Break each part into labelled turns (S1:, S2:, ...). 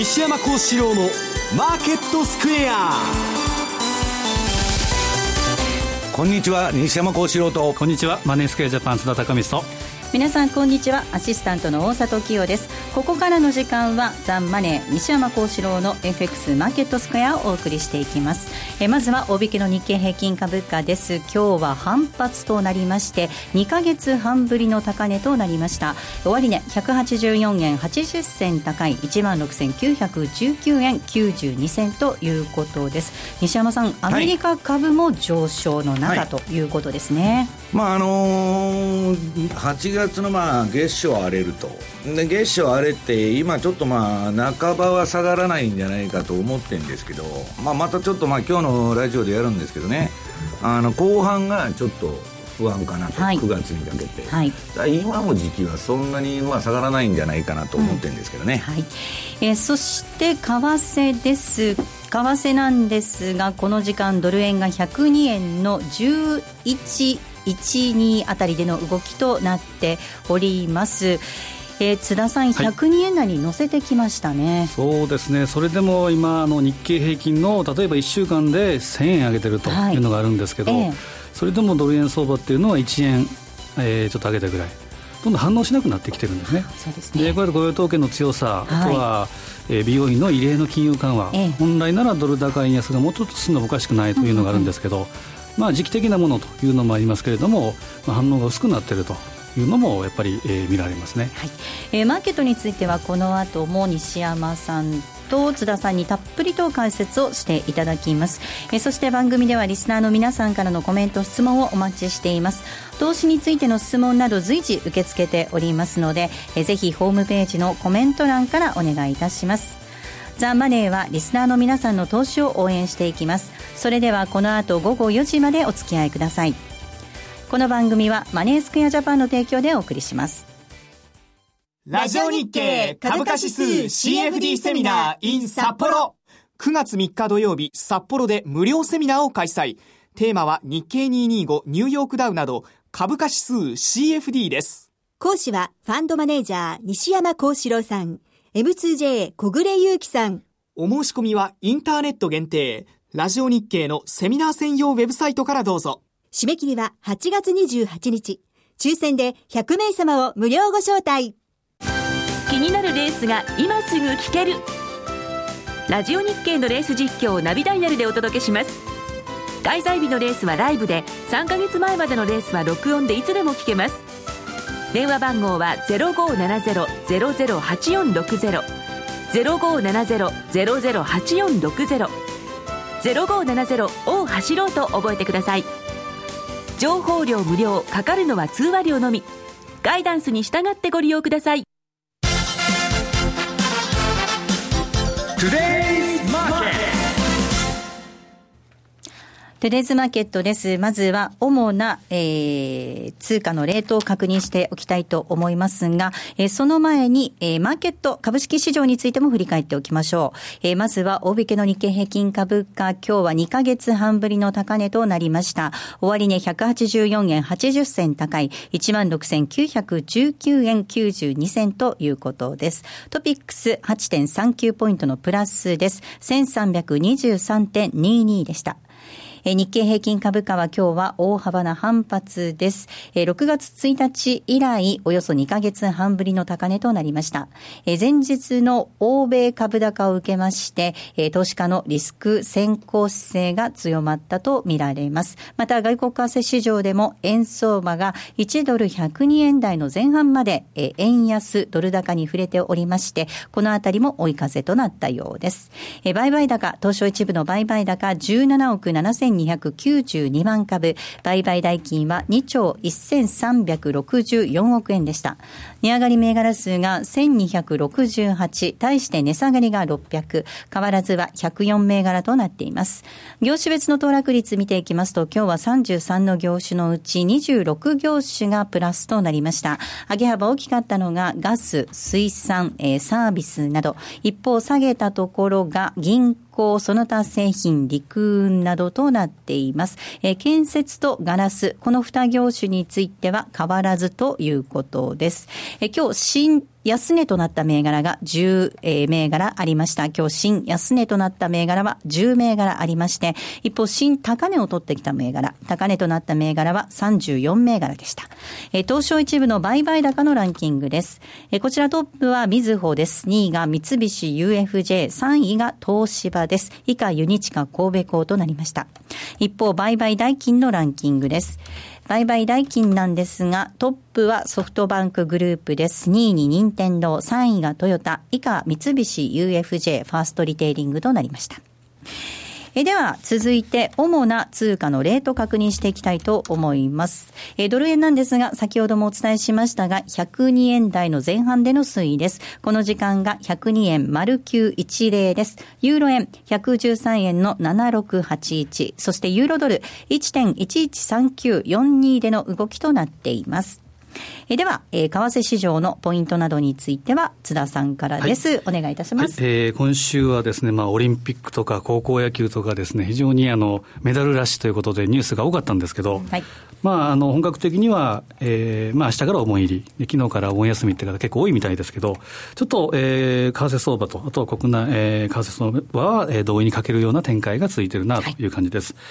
S1: 西山幸四郎のマーケットスクエア。
S2: こんにちは西山幸四郎と。
S3: こんにちはマネースクエアジャパン津田隆光と。
S4: 皆さんこんにちは。アシスタントの大里清ですここからの時間はザンマネー西山幸四郎の FX マーケットスクエアをお送りしていきます。えまずは大引けの日経平均株価です。今日は反発となりまして2か月半ぶりの高値となりました。終値、ね、184円80銭高い1万6919円92銭ということです。西山さんアメリカ株も上昇の中、はい、ということですね、
S2: まああのー、8月のまあ月初荒れると。で月初荒れて今ちょっとまあ半ばは下がらないんじゃないかと思ってるんですけど、まあ、またちょっとまあ今日のラジオでやるんですけどね。あの後半がちょっと不安かなと、はい、9月にかけて、はい、今の時期はそんなにまあ下がらないんじゃないかなと思ってるんですけどね、うん、はい。
S4: えー、そして為替です。為替なんですがこの時間ドル円が102円の11 12あたりでの動きとなっております。えー、津田さん、102円台に乗せてきましたね、はい、
S3: そうですね、それでも今、あの日経平均の例えば1週間で1000円上げてるというのがあるんですけど、はいえー、それでもドル円相場っていうのは1円、えー、ちょっと上げたぐらい。どんどん反応しなくなってきてるんですね。そうですね。で、これ雇用統計の強さ、はい、あとは、えー、美容院の異例の金融緩和、ええ、本来ならドル高円安がもうちょっと進んでもおかしくないというのがあるんですけど、まあ、時期的なものというのもありますけれども、まあ、反応が薄くなっているというのもやっぱり、えー、見られますね、
S4: はい。えー、マーケットについてはこの後も西山さんと津田さんにたっぷりと解説をしていただきます、えー、そして番組ではリスナーの皆さんからのコメント質問をお待ちしています。投資についての質問など随時受け付けておりますので、えー、ぜひホームページのコメント欄からお願いいたします。ザ・マネーはリスナーの皆さんの投資を応援していきます。それではこの後午後4時までお付き合いください。この番組はマネースクエアジャパンの提供でお送りします。
S1: ラジオ日経株価指数 CFD セミナー in 札幌9月3日土曜日札幌で無料セミナーを開催。テーマは日経225ニューヨークダウなど株価指数 CFD です。
S5: 講師はファンドマネージャー西山幸四郎さん M2J 小暮祐樹さん。
S1: お申し込みはインターネット限定、ラジオ日経のセミナー専用ウェブサイトからどうぞ。
S5: 締め切りは8月28日。抽選で100名様を無料ご招待。
S6: 気になるレースが今すぐ聞ける。ラジオ日経のレース実況をナビダイヤルでお届けします。開催日のレースはライブで、3ヶ月前までのレースは録音でいつでも聞けます。電話番号は0570-008460 0570-008460 0570を走ろうと覚えてください。情報量無料かかるのは通話料のみ。ガイダンスに従ってご利用ください。
S4: トゥデイズマーケットです。まずは主な、えー、通貨のレートを確認しておきたいと思いますが、えー、その前に、えー、マーケット、株式市場についても振り返っておきましょう。えー、まずは大引けの日経平均株価、今日は2ヶ月半ぶりの高値となりました。終値184円80銭高い、16,919円92銭ということです。トピックス8.39ポイントのプラスです。1323.22でした。え日経平均株価は今日は大幅な反発です。え6月1日以来、およそ2ヶ月半ぶりの高値となりました。え前日の欧米株高を受けまして、え投資家のリスク先行姿勢が強まったとみられます。また、外国為替市場でも円相場が1ドル102円台の前半まで、え円安ドル高に触れておりまして、このあたりも追い風となったようです。え売買高、東証一部の売買高17億7000 4292万株、売買代金は2兆1364億円でした。値上がり銘柄数が1268、対して値下がりが600、変わらずは104銘柄となっています。業種別の騰落率見ていきますと、今日は33の業種のうち26業種がプラスとなりました。上げ幅大きかったのがガス、水産、えー、サービスなど、一方下げたところが銀行鋼、その他製品、陸運などとなっています。えー、建設とガラス、この二業種については変わらずということです。えー、今日、新安値となった銘柄が10銘柄ありました。今日新安値となった銘柄は10銘柄ありまして、一方新高値を取ってきた銘柄、高値となった銘柄は34銘柄でした。え東証一部の売買高のランキングです。えこちらトップはみずほです。2位が三菱 UFJ、3位が東芝です。以下ユニチカ神戸港となりました。一方売買代金のランキングです。売買代金なんですが、トップはソフトバンクグループです。2位に任天堂、3位がトヨタ、以下三菱 UFJ ファーストリテイリングとなりました。えでは、続いて、主な通貨のレート確認していきたいと思います。えドル円なんですが、先ほどもお伝えしましたが、102円台の前半での推移です。この時間が102円丸910です。ユーロ円113円の7681、そしてユーロドル1.113942での動きとなっています。えでは、えー、為替市場のポイントなどについては、津田さんからです。はい、お願いいたします。
S3: はい、えー、今週はですね、まあ、オリンピックとか高校野球とかですね、非常にあの、メダルラッシュということでニュースが多かったんですけど、はい、まあ、あの、本格的には、えー、まあ、明日からお盆入り、昨日からお盆休みって方結構多いみたいですけど、ちょっと、えー、為替相場と、あとは国内、えー、為替相場は、えー、動意に欠けるような展開が続いているなという感じです。はい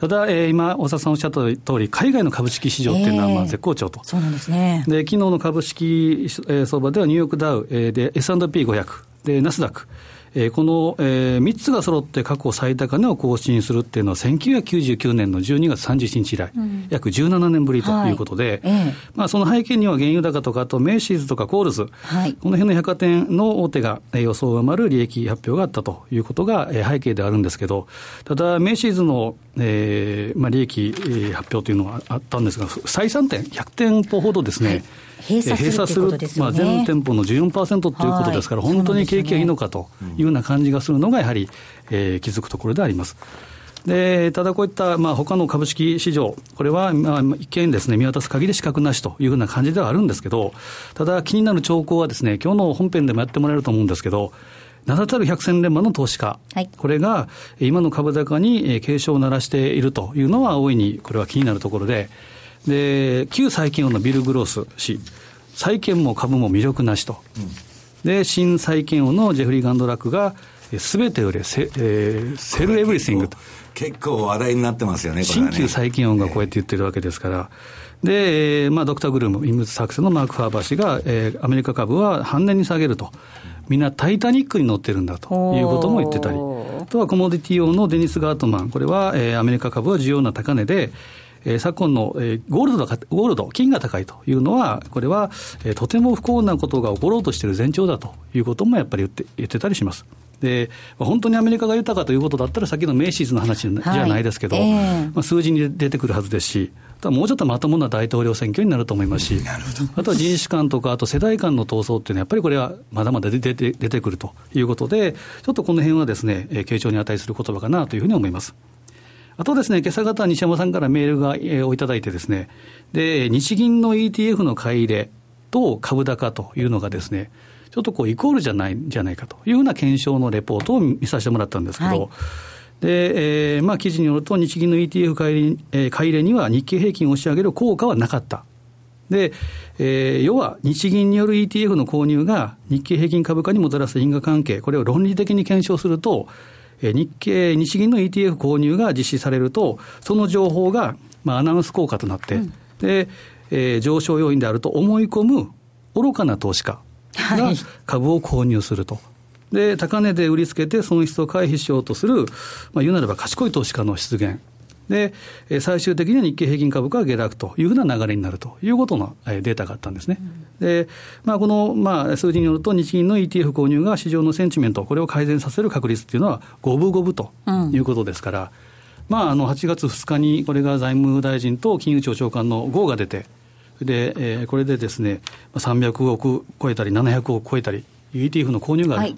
S3: ただ、えー、今、大沢さんおっしゃった通り、海外の株式市場っていうのはまあ絶好調と。
S4: そうなんですね。
S3: で、昨日の株式相場ではニューヨークダウ、えー、で S&P500、で、ナスダック、えー、この、えー、3つが揃って過去最高値を更新するっていうのは、1999年の12月31日以来、うん、約17年ぶりということで、はいえ。まあ、その背景には原油高とか、あとメイシーズとかコールズ、はい、この辺の百貨店の大手が予想を上回る利益発表があったということが背景であるんですけど、ただ、メイシーズの、えーまあ、利益発表というのはあったんですが、採算点、100店舗ほどですね、はい
S4: 閉鎖するす、ね、まあ、
S3: 全店舗の14%ということですから、本当に景気がいいのかというような感じがするのが、やはり、えー、気づくところであります。でただこういった、まあ、他の株式市場、これは、まあ、一見ですね、見渡す限り資格なしというふうな感じではあるんですけど、ただ気になる兆候はですね、今日の本編でもやってもらえると思うんですけど、名だたる百戦錬磨の投資家、はい、これが今の株高に警鐘を鳴らしているというのは大いにこれは気になるところで、で、旧債券王のビル・グロース氏、債券も株も魅力なしと。うん、で、新債券王のジェフリー・ガンドラックが、すべて売れ、セ,、えー、 sell everything と。
S2: 結構話題になってますよね、ね
S3: 新旧債券王がこうやって言ってるわけですから。で、えーまあ、ドクター・ドゥーム、インムズ作戦のマーク・ファーバー氏が、えー、アメリカ株は半値に下げると。みんなタイタニックに乗ってるんだということも言ってたり。あとはコモディティ用のデニス・ガートマン。これは、えー、アメリカ株は重要な高値で、えー、昨今の、えー、ゴールドが、ゴールド、金が高いというのは、これは、えー、とても不幸なことが起ころうとしている前兆だということもやっぱり言って言ってたりします。で、本当にアメリカが豊かということだったら、さっきのメイシーズの話じゃないですけど、はいえー、まあ、数字に出てくるはずですし、もうちょっとまともな大統領選挙になると思いますし、あとは人種間とか、あと世代間の闘争っていうのは、やっぱりこれはまだまだ出て出てくるということで、ちょっとこの辺はですね、傾聴に値する言葉かなというふうに思います。あとですね、今朝方、西山さんからメールが、えー、をいただいてですね、で、日銀の ETF の買い入れと株高というのがですね、ちょっとこうイコールじゃないじゃないかというような検証のレポートを見させてもらったんですけど、はい。で、えーまあ、記事によると、日銀の ETF 買い,、えー、買い入れには日経平均を押し上げる効果はなかった。で、えー、要は日銀による ETF の購入が日経平均株価にもたらす因果関係、これを論理的に検証すると、日経、日銀の ETF 購入が実施されると、その情報が、まあ、アナウンス効果となって、うん、で、えー、上昇要因であると思い込む愚かな投資家が株を購入すると。はい、で、高値で売りつけて損失を回避しようとする、まあ、言うなれば賢い投資家の出現。で、最終的には日経平均株価が下落というふうな流れになるということのデータがあったんですね。うん、で、まあ、この、まあ、数字によると、日銀の ETF 購入が市場のセンチメント、これを改善させる確率っていうのは、五分五分ということですから、うん、まあ、あの8月2日にこれが財務大臣と金融庁長官の号が出て、で、えー、これでですね、300億超えたり、700億超えたり、ETF の購入がある,、はい、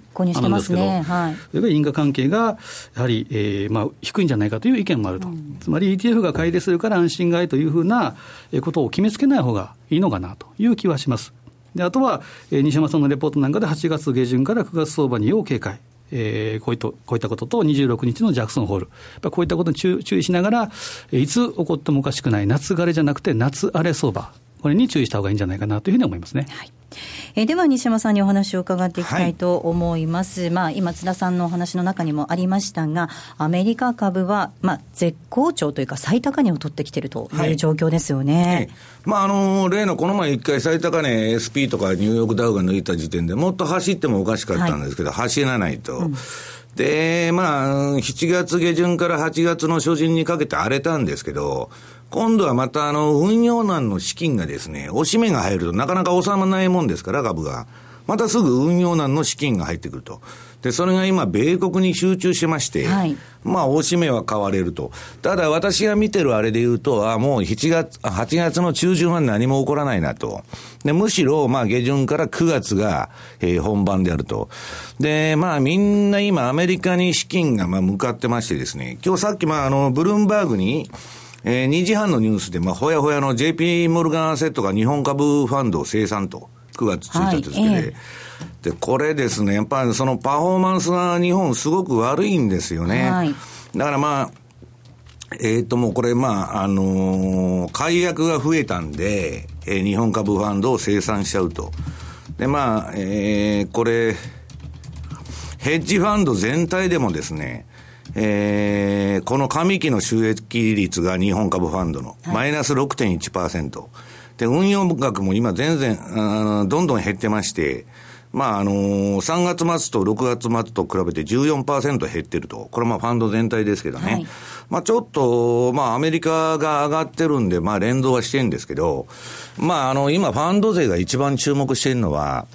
S3: んですけど、ねはい、それから因果関係がやはり、えーまあ、低いんじゃないかという意見もあると、うん、つまり ETF が買い入れするから安心買いというふうなことを決めつけない方がいいのかなという気はします。であとは、えー、西山さんのレポートなんかで8月下旬から9月相場に要警戒。えー、こういったこういったことと、26日のジャクソンホール、こういったことに注意しながら、いつ起こってもおかしくない夏枯れじゃなくて、夏荒れ相場、これに注意した方がいいんじゃないかなというふうに思いますね。
S4: はいえー、では西山さんにお話を伺っていきたいと思います、はい、まあ、今津田さんのお話の中にもありましたがアメリカ株は、まあ、絶好調というか最高値を取ってきているという状況ですよね、はい、
S2: まあ、あの例のこの前一回最高値 SP とかニューヨークダウが抜いた時点でもっと走ってもおかしかったんですけど、はい、走らないと、うん。で、まあ、7月下旬から8月の初旬にかけて荒れたんですけど、今度はまたあの、運用難の資金がですね、押し目が入るとなかなか収まらないもんですから、株が。またすぐ運用難の資金が入ってくると。で、それが今、米国に集中してまして、はい、まあ、大しめは買われると。ただ、私が見てるあれで言うと、あもう7月、8月の中旬は何も起こらないなと。で、むしろ、まあ、下旬から9月が、えー、本番であると。で、まあ、みんな今、アメリカに資金が、まあ、向かってましてですね、今日さっき、まあ、あの、ブルームバーグに、えー、2時半のニュースで、まあ、ほやほやの JP モルガンアセットが日本株ファンドを生産と、9月1日ですけど、はいえー、で、これですね、やっぱりそのパフォーマンスが日本すごく悪いんですよね。はい、だからまあ、えっ、ー、と、もうこれ、まあ、あのー、解約が増えたんで、えー、日本株ファンドを生産しちゃうと。で、まあ、えー、これ、ヘッジファンド全体でもですね、えー、この上期の収益率が日本株ファンドの、マイナス6.1%。で、運用額も今全然、あどんどん減ってまして、まあ、あのー、3月末と6月末と比べて14%減ってると。これまあファンド全体ですけどね。はい、まあちょっと、まあアメリカが上がってるんで、まあ連動はしてるんですけど、まああの、今ファンド税が一番注目してるのは、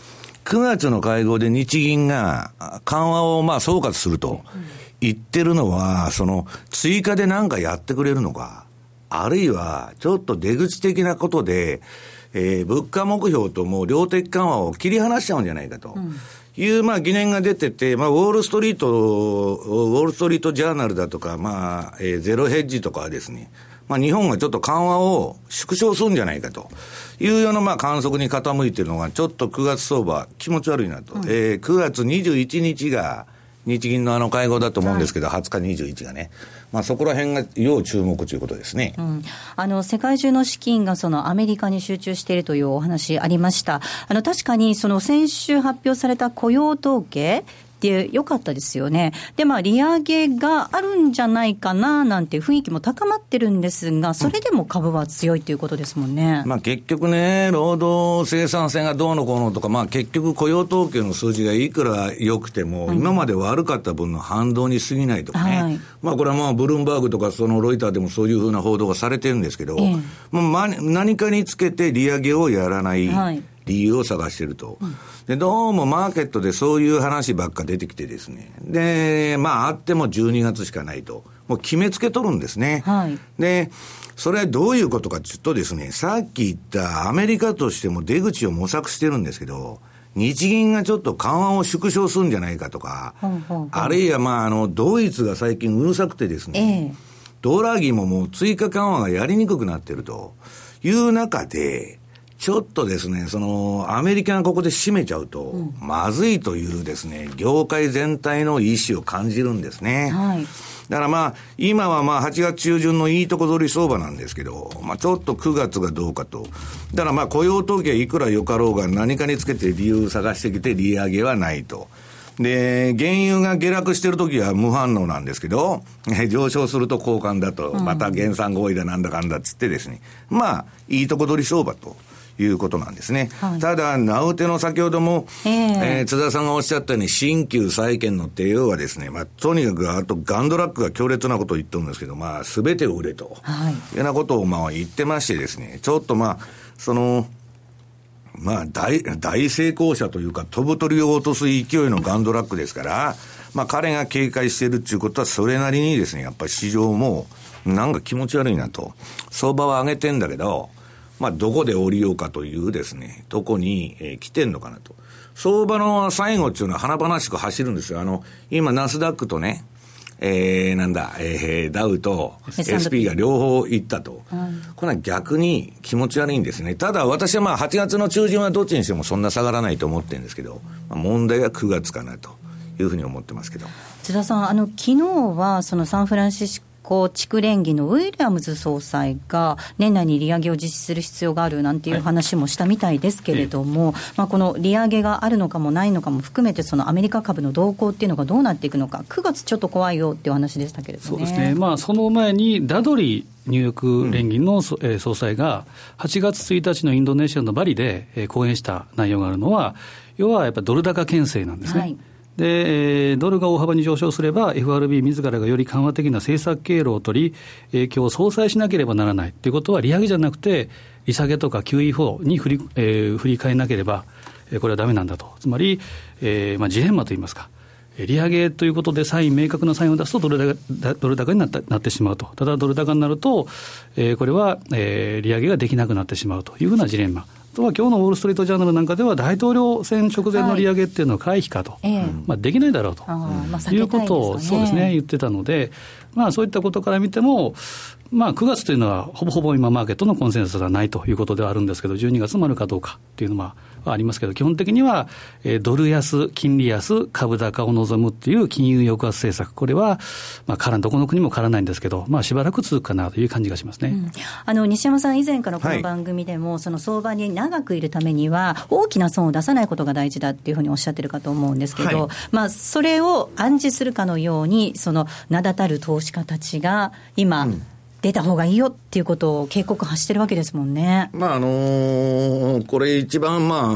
S2: 9月の会合で日銀が緩和をまあ総括すると。うん言ってるのは、その、追加で何かやってくれるのか、あるいは、ちょっと出口的なことで、えー、物価目標ともう量的緩和を切り離しちゃうんじゃないかと。いう、まあ、疑念が出てて、まあ、ウォールストリート、ウォールストリートジャーナルだとか、まあ、えー、ゼロヘッジとかはですね、まあ、日本がちょっと緩和を縮小するんじゃないかというような、まあ、観測に傾いているのが、ちょっと9月相場、気持ち悪いなと。うん、えー、9月21日が、日銀のあの会合だと思うんですけど、はい、20日、21がね、まあ、そこら辺が要注目ということですね、
S4: うん、あの世界中の資金がそのアメリカに集中しているというお話ありました、あの確かにその先週発表された雇用統計、てよかったですよね。で、まあ、利上げがあるんじゃないかななんて雰囲気も高まってるんですが、それでも株は強いということですもんね。
S2: まあ、結局ね、労働生産性がどうのこうのとか、まあ、結局雇用統計の数字がいくら良くても、今まで悪かった分の反動に過ぎないとかね。はい、まあ、これはまあ、ブルームバーグとか、そのロイターでもそういうふうな報道がされてるんですけど、ええ、まあ、何かにつけて利上げをやらない。はい理由を探してると。で、どうもマーケットでそういう話ばっか出てきてですね。で、まああっても12月しかないと。もう決めつけとるんですね。はい、で、それはどういうことかというとですね、さっき言ったアメリカとしても出口を模索してるんですけど、日銀がちょっと緩和を縮小するんじゃないかとか、あるいはまああの、ドイツが最近うるさくてですね、えー、ドラギももう追加緩和がやりにくくなってるという中で、ちょっとですね、その、アメリカがここで締めちゃうと、うん、まずいというですね、業界全体の意思を感じるんですね。はい。だからまあ、今はまあ8月中旬のいいとこ取り相場なんですけど、まあちょっと9月がどうかと。だからまあ雇用統計いくらよかろうが何かにつけて理由探してきて利上げはないと。で、原油が下落してるときは無反応なんですけど、上昇すると交換だと、また減産合意だなんだかんだっつってですね、まあ、いいとこ取り相場と。いうことなんですね。はい、ただ、名うての先ほども、えー、えー、津田さんがおっしゃったように、新旧債券の帝王はですね、まあ、とにかく、あとガンドラックが強烈なことを言ってるんですけど、まあ、すべてを売れと、はい、いうようなことをまあ言ってましてですね、ちょっとまあ、その、まあ大、大成功者というか、飛ぶ鳥を落とす勢いのガンドラックですから、まあ彼が警戒してるっていうことは、それなりにですね、やっぱり市場も、なんか気持ち悪いなと。相場は上げてんだけど、まあ、どこで降りようかというですね、とこに、えー、来てんのかなと。相場の最後っていうのは華々しく走るんですよ。あの、今、ナスダックとね、えー、なんだ、えー、ダウと SP が両方行ったと。これは逆に気持ち悪いんですね。ただ私はまあ8月の中旬はどっちにしてもそんな下がらないと思ってるんですけど、まあ、問題は9月かなというふうに思ってますけど。
S4: 津田さん、あの、昨日はそのサンフランシス行地区連議のウィリアムズ総裁が、年内に利上げを実施する必要があるなんていう話もしたみたいですけれども、はい、まあ、この利上げがあるのかもないのかも含めて、そのアメリカ株の動向っていうのがどうなっていくのか、9月ちょっと怖いよっていう話でしたけれども、
S3: ね、そうですね、まあ、その前にダドリーニューヨーク連銀の、うん、総裁が、8月1日のインドネシアのバリで講演した内容があるのは、要はやっぱりドル高牽制なんですね。はいで、ドルが大幅に上昇すれば、FRB 自らがより緩和的な政策経路を取り、影響を相殺しなければならないということは、利上げじゃなくて、利下げとか QE4 に振り,、えー、振り替えなければ、これはだめなんだと、つまり、えーまあ、ジレンマといいますか。利上げということでサイン、明確なサインを出すとドル高ドル高になったなってしまうと、ただドル高になると、えー、これは、えー、利上げができなくなってしまうというふうなジレンマ。とは今日のウォール・ストリート・ジャーナルなんかでは、大統領選直前の利上げっていうのは回避かと、はい、まあ、できないだろうと、まあ、いうことを、そうですね、言ってたので、まあ、そういったことから見ても、まあ、9月というのは、ほぼほぼ今、マーケットのコンセンサスはないということではあるんですけど、12月もあるかどうかっていうのは、はありますけど、基本的には、えー、ドル安、金利安、株高を望むっていう金融抑圧政策、これは、まあ、からどこの国も変わらないんですけど、まあ、しばらく続くかなという感じがしますね、うん、
S4: あの西山さん、以前からこの番組でも、はい、その相場に長くいるためには、大きな損を出さないことが大事だっていうふうにおっしゃってるかと思うんですけど、はい、まあ、それを暗示するかのように、その名だたる投資家たちが今、うん出た方がいいよっていうことを警告発してるわけですもんね。
S2: まああのー、これ一番ま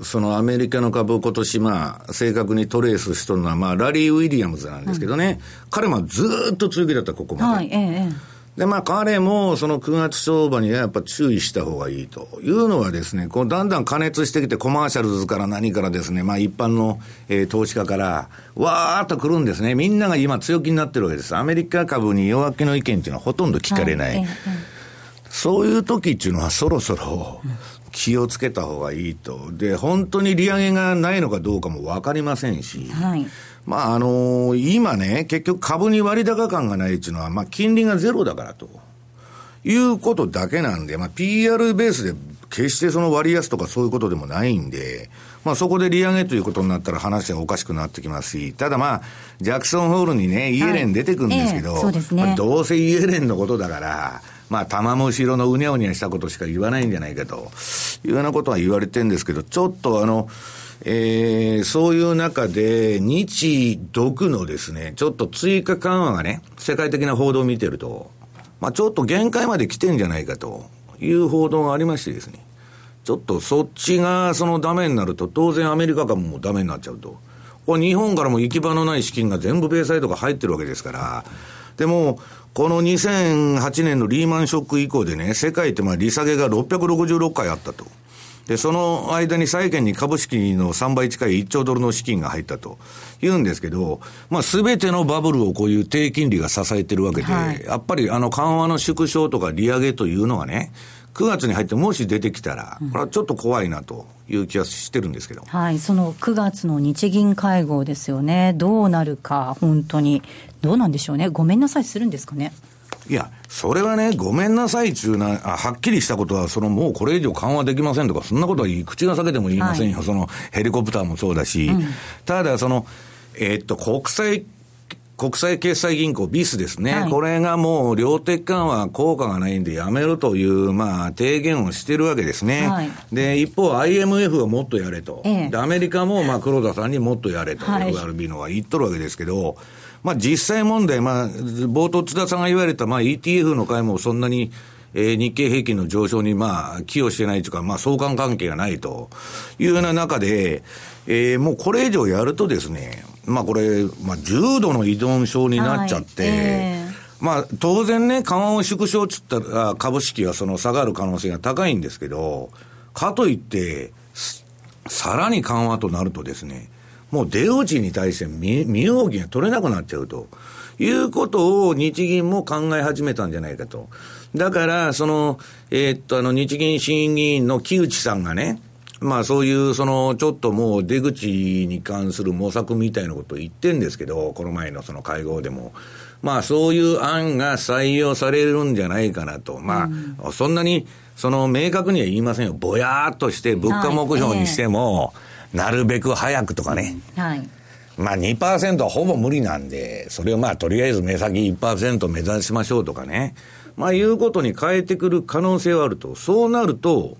S2: あ、そのアメリカの株を今年まあ、正確にトレースしとるのはまあ、ラリー・ウィリアムズなんですけどね、うん、彼もずっと強気だった、ここまで。はい、ええ。で、まあ彼もその9月相場にはやっぱ注意した方がいいというのはですね、こうだんだん加熱してきてコマーシャルズから何からですね、まあ一般の、えー、投資家からわーっと来るんですね。みんなが今強気になってるわけです。アメリカ株に弱気の意見っていうのはほとんど聞かれない。はいそういう時っていうのはそろそろ気をつけた方がいいと。で、本当に利上げがないのかどうかもわかりませんし。はいまあ、あのー、今ね、結局株に割高感がないっていうのは、まあ、金利がゼロだからと。いうことだけなんで、まあ、PR ベースで決してその割安とかそういうことでもないんで、まあそこで利上げということになったら話がおかしくなってきますし、ただまあ、ジャクソンホールにね、イエレン出てくるんですけど、はいえーねまあ、どうせイエレンのことだから、まあ、玉虫色のうにゃうにゃしたことしか言わないんじゃないかというようなことは言われてるんですけど、ちょっとあの、えー、そういう中で、日独のですね、ちょっと追加緩和がね、世界的な報道を見てると、まあ、ちょっと限界まで来てんじゃないかという報道がありましてですね、ちょっとそっちがそのダメになると、当然アメリカ株もダメになっちゃうと。これ日本からも行き場のない資金が全部米債とか入ってるわけですから、でも、この2008年のリーマンショック以降でね、世界ってまあ利下げが666回あったと。で、その間に債券に株式の3倍近い1兆ドルの資金が入ったと言うんですけど、まあ、すべてのバブルをこういう低金利が支えてるわけで、はい、やっぱりあの緩和の縮小とか利上げというのはね、9月に入ってもし出てきたら、これはちょっと怖いなという気はしてるんですけど、
S4: はい、その9月の日銀会合ですよね、どうなるか、本当に、どうなんでしょうね、ごめんなさい。するんですかね。
S2: いや、それはね、ごめんなさいちゅうな、あはっきりしたことは、そのもうこれ以上緩和できませんとか、そんなことは口が裂けても言いませんよ、はい、そのヘリコプターもそうだし、うん、ただ、その、えー、っと、国際国際決済銀行、ビスですね、はい、これがもう量的緩和効果がないんでやめろという、まあ、提言をしてるわけですね。はい、で、一方、IMF はもっとやれと。ええ、で、アメリカも、まあ、黒田さんにもっとやれと、はい、FRB のは言っとるわけですけど、まあ、実際問題、まあ、冒頭津田さんが言われた、まあ、ETF の会もそんなに、えー、日経平均の上昇に、まあ、寄与してないというか、まあ、相関関係がないというような中で、えー、もうこれ以上やるとですね、まあこれ、まあ重度の依存症になっちゃって、はいえー、まあ当然ね、緩和を縮小つったら株式はその下がる可能性が高いんですけど、かといって、さらに緩和となるとですね、もう出落ちに対して身身動きが取れなくなっちゃうということを日銀も考え始めたんじゃないかと。だから、その、えー、っと、あの、日銀審議員の木内さんがね、まあそういう、その、ちょっともう出口に関する模索みたいなことを言ってんですけど、この前のその会合でも。まあそういう案が採用されるんじゃないかなと。まあ、そんなに、その明確には言いませんよ。ぼやーっとして物価目標にしても、なるべく早くとかね。はい。まあ2%はほぼ無理なんで、それをまあとりあえず目先1%目指しましょうとかね。まあいうことに変えてくる可能性はあると。そうなると、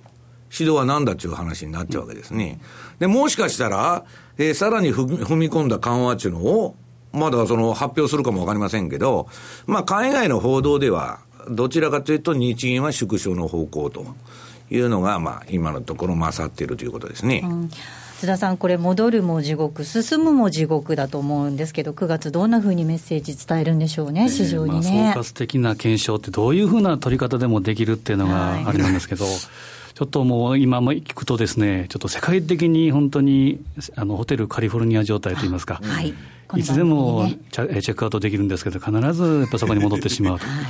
S2: 指導はなんだっていう話になっちゃうわけですね。で、もしかしたら、えー、さらに踏み込んだ緩和っていうのを、まだその発表するかもわかりませんけど、まあ海外の報道では、どちらかというと日銀は縮小の方向というのが、まあ今のところ勝っているということですね。うん
S4: 津田さん、これ、戻るも地獄、進むも地獄だと思うんですけど、9月、どんなふうにメッセージ伝えるんでしょうね、市場にね。
S3: まあ、総括的な検証って、どういうふうな取り方でもできるっていうのがあれなんですけど、はいちょっともう今も聞くとですね、ちょっと世界的に本当にあのホテルカリフォルニア状態といいますか、はい、い。つでもチェックアウトできるんですけど、必ずやっぱそこに戻ってしまうと。はい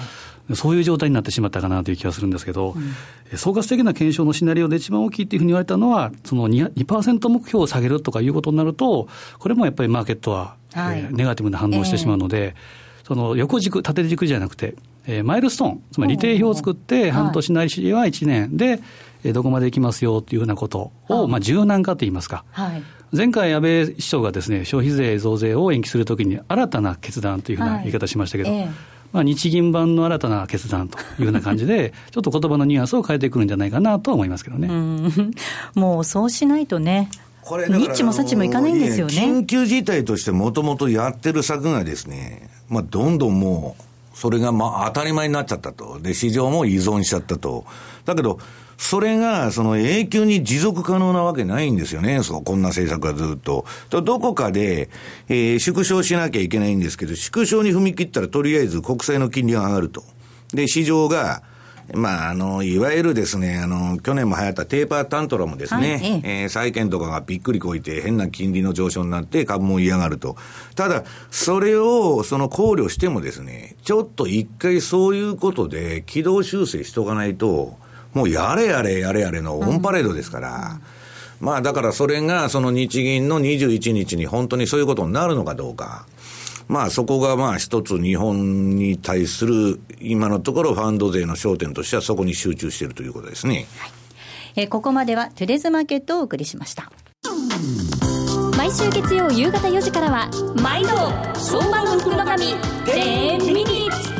S3: そういう状態になってしまったかなという気がするんですけど、うん、総括的な検証のシナリオで一番大きいというふうに言われたのは、その 2%, 2目標を下げるとかいうことになると、これもやっぱりマーケットは、はい、えー、ネガティブな反応してしまうので、えー、その横軸、縦軸じゃなくて、えー、マイルストーン、つまり利定表を作って、半年ないしは1年で、えどこまでいきますよというふうなことを、まあ、柔軟化といいますか。はい。前回、安倍首相がですね消費税増税を延期するときに、新たな決断というふうな言い方しましたけど、はいえ。ー、まあ、日銀版の新たな決断というような感じで、ちょっと言葉のニュアンスを変えてくるんじゃないかなと思いますけどね。
S4: うもうそうしないとね。これニッチもサチもいかないんですよね。
S2: 緊急事態としてもともとやってる策がですね、まあ、どんどんもう、それがまあ当たり前になっちゃったと。で、市場も依存しちゃったと。だけど、それが、その永久に持続可能なわけないんですよね。そう、こんな政策がずっと。どこかで、えー、縮小しなきゃいけないんですけど、縮小に踏み切ったらとりあえず国債の金利が上がると。で、市場が、まあ、あの、いわゆるですね、あの、去年も流行ったテーパータントラムですね。はい、えー、債券とかがびっくりこいて変な金利の上昇になって株も嫌がると。ただ、それを、その考慮してもですね、ちょっと一回そういうことで軌道修正しとかないと、もうやれやれやれやれのオンパレードですから、うん、まあだからそれがその日銀の21日に本当にそういうことになるのかどうか。まあそこがまあ一つ日本に対する今のところファンド税の焦点としてはそこに集中しているということですね。はい、
S4: えー、ここまではトゥデズマーケットをお送りしました。
S7: 毎週月曜夕方4時からは毎度相場の福の神10ミニッツ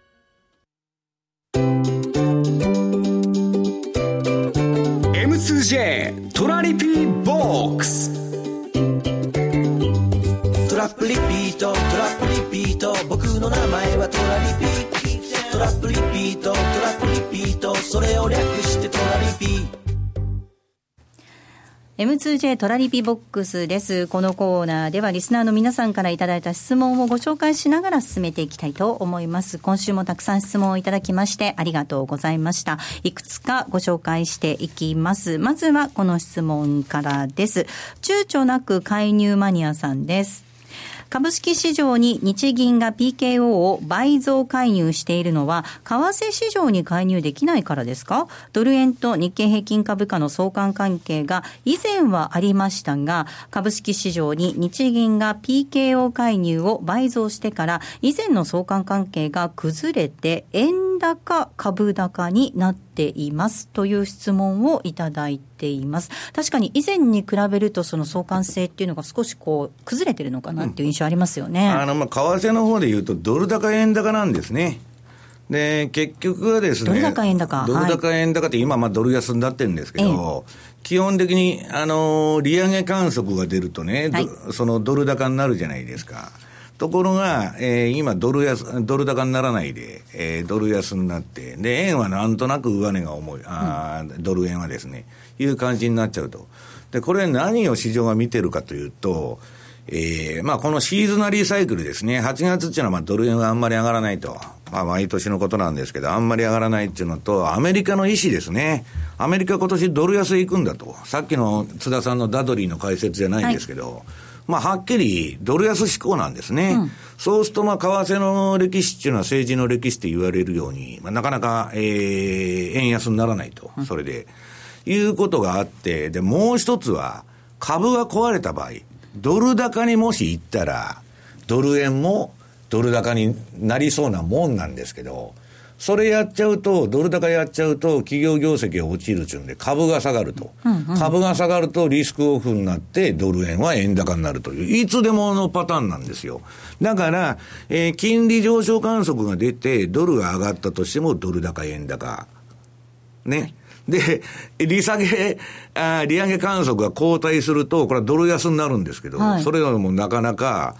S8: 2J トラリピーボックス。
S9: トラップリピートトラップリピート。僕の名前はトラリピー。トラップリピートトラップリピート。それを略してトラリピー。
S4: ト M2J トラリピボックスです。このコーナーではリスナーの皆さんからいただいた質問をご紹介しながら進めていきたいと思います。今週もたくさん質問をいただきましてありがとうございました。いくつかご紹介していきます。まずはこの質問からです。躊躇なく介入マニアさんです。株式市場に日銀が PKO を倍増介入しているのは、為替市場に介入できないからですか？ドル円と日経平均株価の相関関係が以前はありましたが、株式市場に日銀が PKO 介入を倍増してから、以前の相関関係が崩れて、円高株高になってていますという質問をいただいています。確かに以前に比べるとその相関性っていうのが少しこう崩れてるのかなっていう印象ありますよね。
S2: うん、あのまあ為替の方で言うとドル高円高なんですね。で、結局はですね、
S4: ドル高円高。
S2: ドル高円高って今、まあ、ドル安になってるんですけど、ええ、基本的に、あの、利上げ観測が出るとね、はい、そのドル高になるじゃないですか。ところが、えー、今ドル安、ドル高にならないで、えー、ドル安になって、で、円はなんとなく上値が重い、あドル円はですね、いう感じになっちゃうと。で、これ何を市場が見てるかというと、えー、まあこのシーズナリーサイクルですね、8月っていうのはまあドル円があんまり上がらないと。まあ毎年のことなんですけど、あんまり上がらないっていうのと、アメリカの意思ですね。アメリカ今年ドル安へ行くんだと。さっきの津田さんのダドリーの解説じゃないんですけど、はいまあ、はっきりドル安志向なんですね。うん、そうすると、まあ、為替の歴史っていうのは政治の歴史って言われるように、まあ、なかなか、えー、円安にならないと、それで、いうことがあって、で、もう一つは、株が壊れた場合、ドル高にもし行ったら、ドル円もドル高になりそうなもんなんですけど、それやっちゃうと、ドル高やっちゃうと、企業業績が落ちるっちゅうんで、株が下がると、うんうん、株が下がるとリスクオフになって、ドル円は円高になるという、いつでものパターンなんですよ。だから、えー、金利上昇観測が出て、ドルが上がったとしても、ドル高、円高。ね。で、利下げ、あ利上げ観測が後退すると、これはドル安になるんですけど、はい、それはもうなかなか、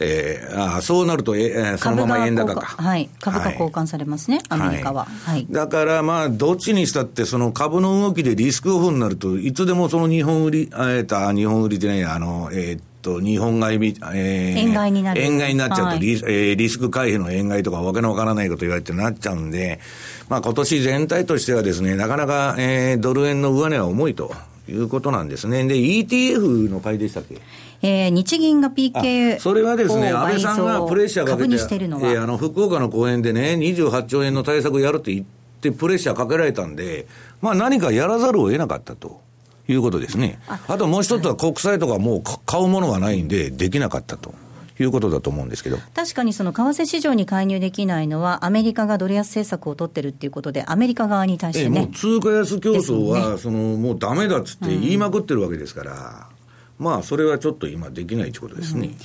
S2: えー、あそうなると、えー、そのまま円高か。
S4: はい。株価交換されますね、はい、アメリカは。はい。
S2: だから、まあ、どっちにしたって、その株の動きでリスクオフになると、いつでもその日本売り、えっと、日本売りじゃない、あの、えー、っと、日本買い、
S4: えー、円買いになる。
S2: 円買いになっちゃうと、はい、リ,、えー、リスク回避の円買いとかわけのわからないこと言われてなっちゃうんで、まあ今年全体としてはですね、なかなか、えー、ドル円の上値は重いということなんですね。で、ETF の買いでしたっけ？
S4: えー、日銀が PK
S2: それはですね、安倍さんがプレッシャーかけて、てえー、あの福岡の講演でね、28兆円の対策やるって言って、プレッシャーかけられたんで、まあ、何かやらざるを得なかったと。いうことですね。あともう一つは国債とかもう買うものがないんで、できなかったと。いうことだと思うんですけど
S4: 確かにその為替市場に介入できないのは、アメリカがドル安政策を取ってるっていうことで、アメリカ側に対してね、
S2: え通貨安競争は、ね、そのもうだめだっつって言いまくってるわけですから、うん、まあ、それはちょっと今、できないということですね。うん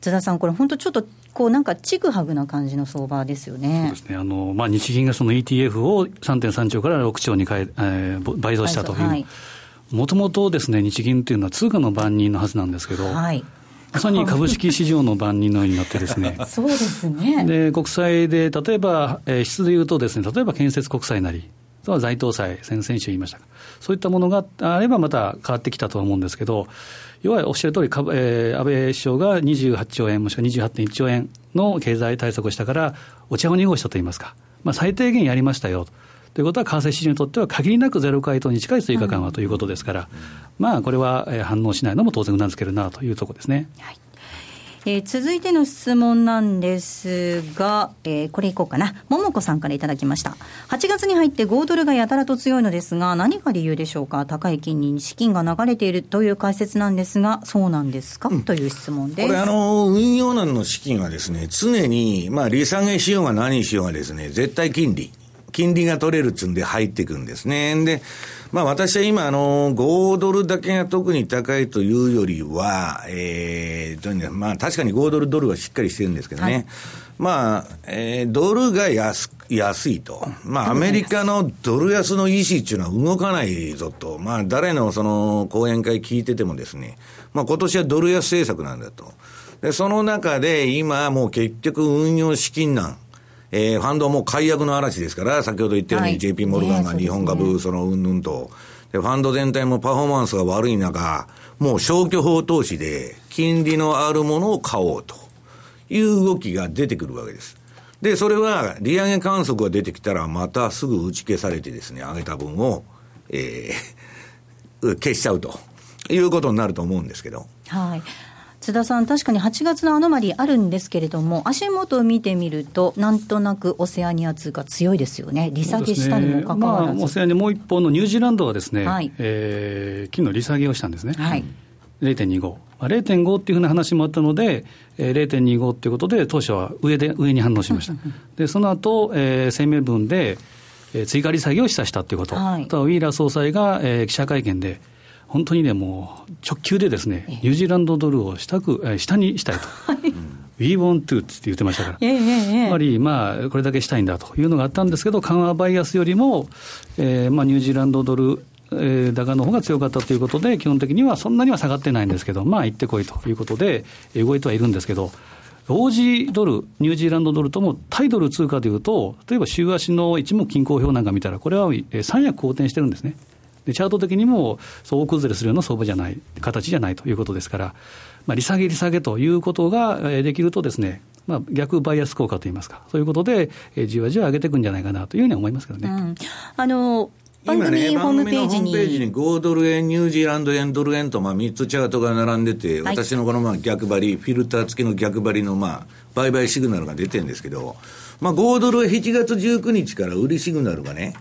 S4: 津田さん、これ、本当ちょっとこうなんかちぐはぐな感じの相場ですよね。
S3: そうですね。あの、まあ、日銀がその ETF を3.3兆から6兆に変え、えー、倍増したという。もともとですね、日銀っていうのは通貨の番人のはずなんですけど、はい、まさに株式市場の番人のようになってですね。
S4: そうですね。
S3: で、国債で、例えば、えー、質で言うとですね、例えば建設国債なり、そは財投債、先々週言いました。そういったものがあればまた変わってきたとは思うんですけど、要はおっしゃる通り、えー、安倍首相が28兆円、もしくは28.1兆円の経済対策をしたから、お茶を濁したといいますか、まあ、最低限やりましたよ。ということは、為替市場にとっては限りなくゼロ回答に近い追加緩和ということですから、まあ、これは反応しないのも当然うなずけるなというところですね。はい
S4: えー、続いての質問なんですが、えー、これいこうかな。ももこさんからいただきました。8月に入って5ドルがやたらと強いのですが、何が理由でしょうか？高い金利に資金が流れているという解説なんですが、そうなんですか、うん、という質問です。
S2: これあの、運用難の資金はですね、常に、まあ、利下げしようが何しようがですね、絶対金利。金利が取れるっつうんで入っていくんですね。で、まあ私は今、あの、5ドルだけが特に高いというよりは、えー、まあ確かに5ドルドルはしっかりしてるんですけどね。はい、まあ、えー、ドルが安安いと。まあ、アメリカのドル安の意思っていうのは動かないぞと。まあ、誰のその講演会聞いててもですね、まあ今年はドル安政策なんだと。で、その中で今もう結局運用資金難。えー、ファンドはもう解約の嵐ですから、先ほど言ったように、JP モルガンが日本株、そのうんぬんと、で、ファンド全体もパフォーマンスが悪い中、もう消去法投資で、金利のあるものを買おうという動きが出てくるわけです。で、それは、利上げ観測が出てきたら、またすぐ打ち消されてですね、上げた分を、えー、消しちゃうということになると思うんですけど。
S4: はい。津田さん、確かに8月のアノマリあるんですけれども、足元を見てみると、なんとなくオセアニア通貨強いですよね、利下げしたにもかかわらず、
S3: ね。まあ、オセアニア、もう一方のニュージーランドはですね、はい、えー、昨日利下げをしたんですね。はい。0.25、まあ、0.5っていうふうな話もあったので、えー、0.25っていうことで、当初は上で上に反応しました。でその後、えー、声明文で、えー、追加利下げを示唆したということ、はい、あとはウィーラー総裁が、えー、記者会見で、本当にね、もう直球でですね、ニュージーランドドルを下く、え下にしたいと。We want to って言ってましたから、やはりまあこれだけしたいんだというのがあったんですけど、緩和バイアスよりも、えー、まあニュージーランドドル、えー、高の方が強かったということで、基本的にはそんなには下がってないんですけど、まあ行ってこいということで、動いてはいるんですけど、オージードル、ニュージーランドドルとも対ドル通貨でいうと、例えば週足の一目均衡表なんか見たら、これは三役好転してるんですね。でチャート的にも総崩れするような相場じゃない、形じゃないということですから、まあ、利下げ、利下げということができるとですね、まあ、逆バイアス効果といいますか、そういうことで、えー、じわじわ上げていくんじゃないかなというふうに思いますけどね。うん、
S4: あの
S2: 今ね、番組のホームページに。5ドル円、ニュージーランド円、ドル円と、まあ、3つチャートが並んでて、はい、私のこのまあ逆張り、フィルター付きの逆張りのまあ売買シグナルが出てるんですけど、まあ、5ドルは7月19日から売りシグナルがね、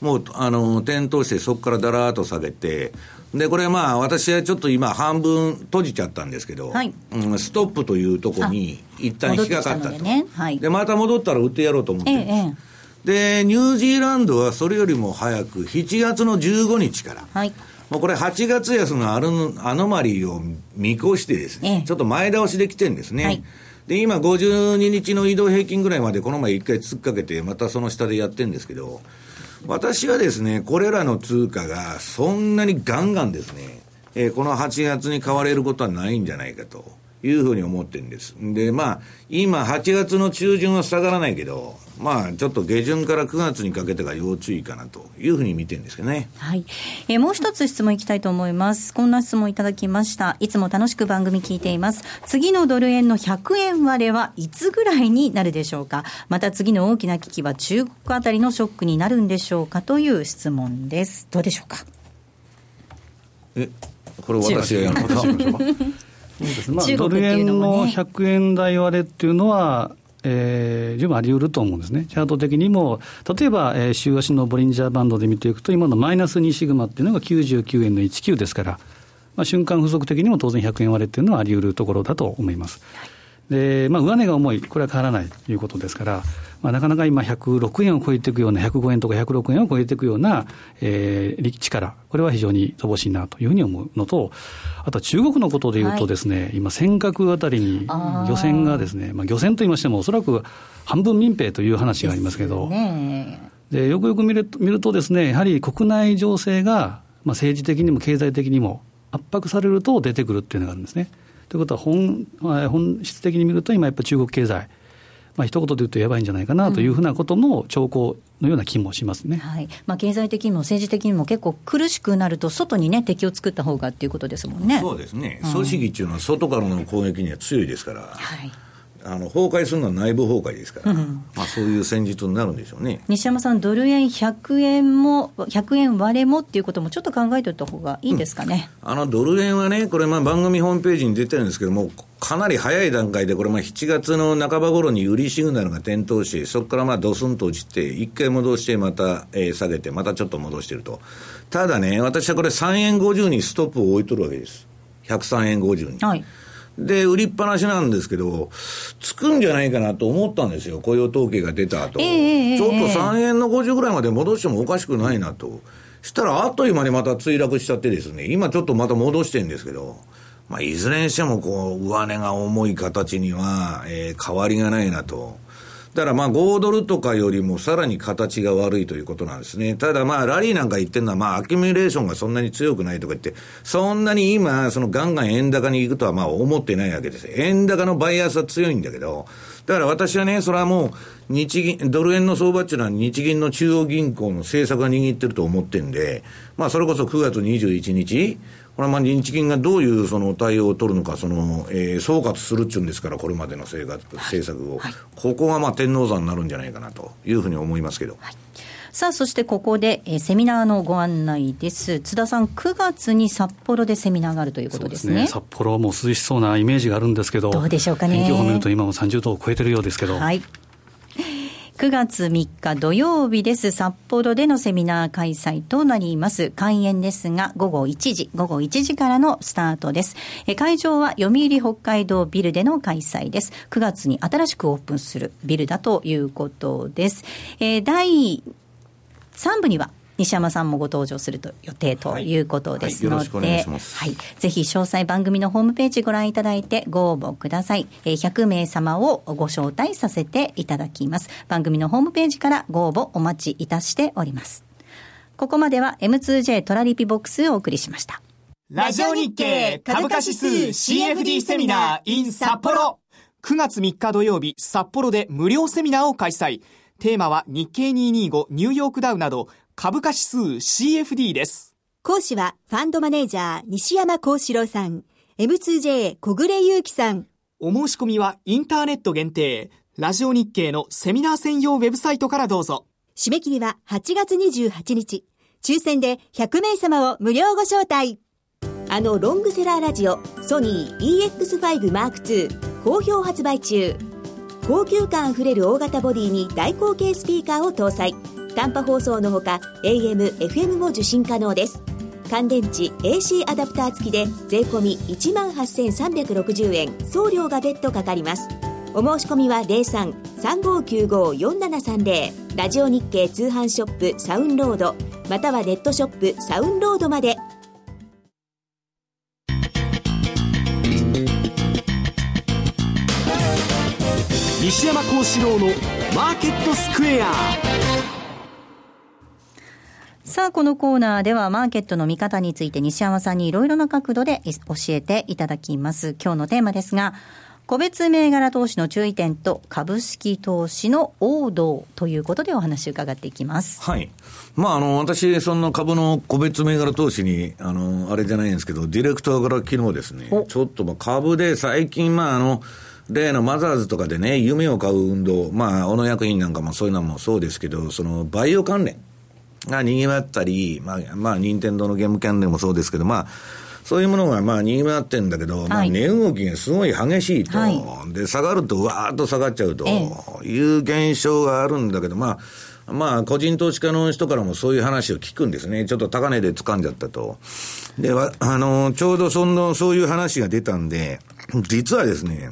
S2: もう、あの、点灯して、そこからだらーっと下げて、で、これまあ、私はちょっと今、半分閉じちゃったんですけど、はい、うん、ストップというところに、一旦引っかかったと。ね。はい、で、また戻ったら売ってやろうと思ってるんです。ええで、ニュージーランドはそれよりも早く、7月の15日から、はい、もうこれ、8月安のアノマリーを見越してですね、ええ、ちょっと前倒しできてるんですね。はい、で、今、52日の移動平均ぐらいまで、この前一回突っかけて、またその下でやってるんですけど、私はですね、これらの通貨がそんなにガンガンですね、えー、この8月に買われることはないんじゃないかと。いうふうに思ってるんです。で、まあ、今、8月の中旬は下がらないけど、まあ、ちょっと下旬から9月にかけてが要注意かなというふうに見てるんですけどね。
S4: はい。えー、もう一つ質問いきたいと思います。こんな質問いただきました。いつも楽しく番組聞いています。次のドル円の100円割れはいつぐらいになるでしょうか？また次の大きな危機は中国あたりのショックになるんでしょうかという質問です。どうでしょうか？
S2: え、これ私がやるの？
S3: まあ、ドル円の100円台割れっていうのは、えー、十分あり得ると思うんですね、チャート的にも、例えば、えー、週足のボリンジャーバンドで見ていくと、今のマイナス2シグマっていうのが99円の19ですから、まあ、瞬間風速的にも当然100円割れっていうのはあり得るところだと思います。で、まあ、上値が重い、これは変わらないということですから、まあ、なかなか今、106円を超えていくような、105円とか106円を超えていくような、えー、力、これは非常に乏しいなというふうに思うのと、あとは中国のことでいうとですね、はい、今、尖閣あたりに漁船がですね、まあ、漁船といいましても、おそらく半分民兵という話がありますけど、で、よくよく見る見るとですね、やはり国内情勢が、まあ、政治的にも経済的にも圧迫されると出てくるっていうのがあるんですね。ということは本、本質的に見ると、今やっぱり中国経済、まあ一言で言うとやばいんじゃないかなというふうなことの兆候のような気もしますね、
S4: はい。まあ、経済的にも政治的にも結構苦しくなると、外にね、敵を作った方がっていうことですもんね。
S2: そうですね、組織っていうのは外からの攻撃には強いですから。はいあの崩壊するのは内部崩壊ですから、うん、まあ、そういう戦術になるんでしょうね
S4: 西山さん、ドル円100円も、100円割れもっていうことも、ちょっと考えておいた方がいいですかね、
S2: うん、あのドル円はね、これ、番組ホームページに出てるんですけども、かなり早い段階で、これ、7月の半ば頃に売りシグナルが点灯して、そこからまあドスンと落ちて、一回戻して、また、えー、下げて、またちょっと戻してると。ただね、私はこれ3円50にストップを置いとるわけです。103円50に。はいで、売りっぱなしなんですけど、つくんじゃないかなと思ったんですよ、雇用統計が出た後、えー、ちょっと3円の50ぐらいまで戻してもおかしくないなと。したら、あっという間にまた墜落しちゃってですね、今ちょっとまた戻してるんですけど、まあ、いずれにしても、こう、上値が重い形には、えー、変わりがないなと。だからまあ5ドルとかよりもさらに形が悪いということなんですね。ただまあラリーなんか言ってるのはまあアキュミレーションがそんなに強くないとか言って、そんなに今そのガンガン円高に行くとはまあ思ってないわけです。円高のバイアスは強いんだけど、だから私はね、それはもう日銀、ドル円の相場っていうのは日銀の中央銀行の政策が握ってると思ってるんで、まあそれこそ9月21日、これはまあ日銀がどういうその対応を取るのか、その、えー、総括するっちゅうんですから、これまでの政策を、はい、ここがまあ天王山になるんじゃないかなというふうに思いますけど。はい
S4: さあ、そしてここで、えー、セミナーのご案内です。津田さん、9月に札幌でセミナーがあるということですね。すね
S3: 札幌はもう涼しそうなイメージがあるんですけど、
S4: どうでしょうかね。
S3: 天気予報を見ると今も30度を超えてるようですけど。
S4: はい。9月3日土曜日です。札幌でのセミナー開催となります。開演ですが、午後1時、午後1時からのスタートです。え会場は読売北海道ビルでの開催です。9月に新しくオープンするビルだということです。えー、第3部には西山さんもご登場すると予定ということですので、はい、はい、ぜひ詳細番組のホームページご覧いただいてご応募ください。えー、100名様をご招待させていただきます。番組のホームページからご応募お待ちいたしております。ここまでは M2J トラリピボックスをお送りしました。
S1: ラジオ日経株価指数 CFD セミナー in 札幌9月3日土曜日、札幌で無料セミナーを開催。テーマは日経225、ニューヨークダウなど、株価指数 CFD です。
S5: 講師は、ファンドマネージャー、西山幸四郎さん。M2J 小暮祐樹さん。
S1: お申し込みはインターネット限定。ラジオ日経のセミナー専用ウェブサイトからどうぞ。
S5: 締め切りは8月28日。抽選で100名様を無料ご招待。あのロングセラーラジオ、ソニー EX5M2 好評発売中。高級感あふれる大型ボディに大口径スピーカーを搭載。短波放送のほか AM、FM も受信可能です。乾電池 AC アダプター付きで税込1万8360円送料が別途かかりますお申し込みは03-3595-4730ラジオ日経通販ショップサウンロードまたはネットショップサウンロードまで
S8: 西山幸四郎のマーケットスクエア
S4: さあ、このコーナーではマーケットの見方について西山さんにいろいろな角度で教えていただきます。今日のテーマですが、個別銘柄投資の注意点と株式投資の王道ということでお話を伺っていきます。
S2: はい。まあ、あの、私、その株の個別銘柄投資に、あの、あれじゃないんですけど、ディレクターから昨日ですね、ちょっとまあ株で最近、まあ、あの、例のマザーズとかでね、夢を買う運動、まあ、小野薬品なんかもそういうのもそうですけど、その、バイオ関連が賑わったり、まあ、まあ、任天堂のゲーム関連もそうですけど、まあ、そういうものがまあ賑わってんだけど、まあ、値動きがすごい激しいと、で、下がるとわーっと下がっちゃうという現象があるんだけど、まあ、まあ、個人投資家の人からもそういう話を聞くんですね。ちょっと高値で掴んじゃったと。で、わあの、ちょうどその、そういう話が出たんで、実はですね、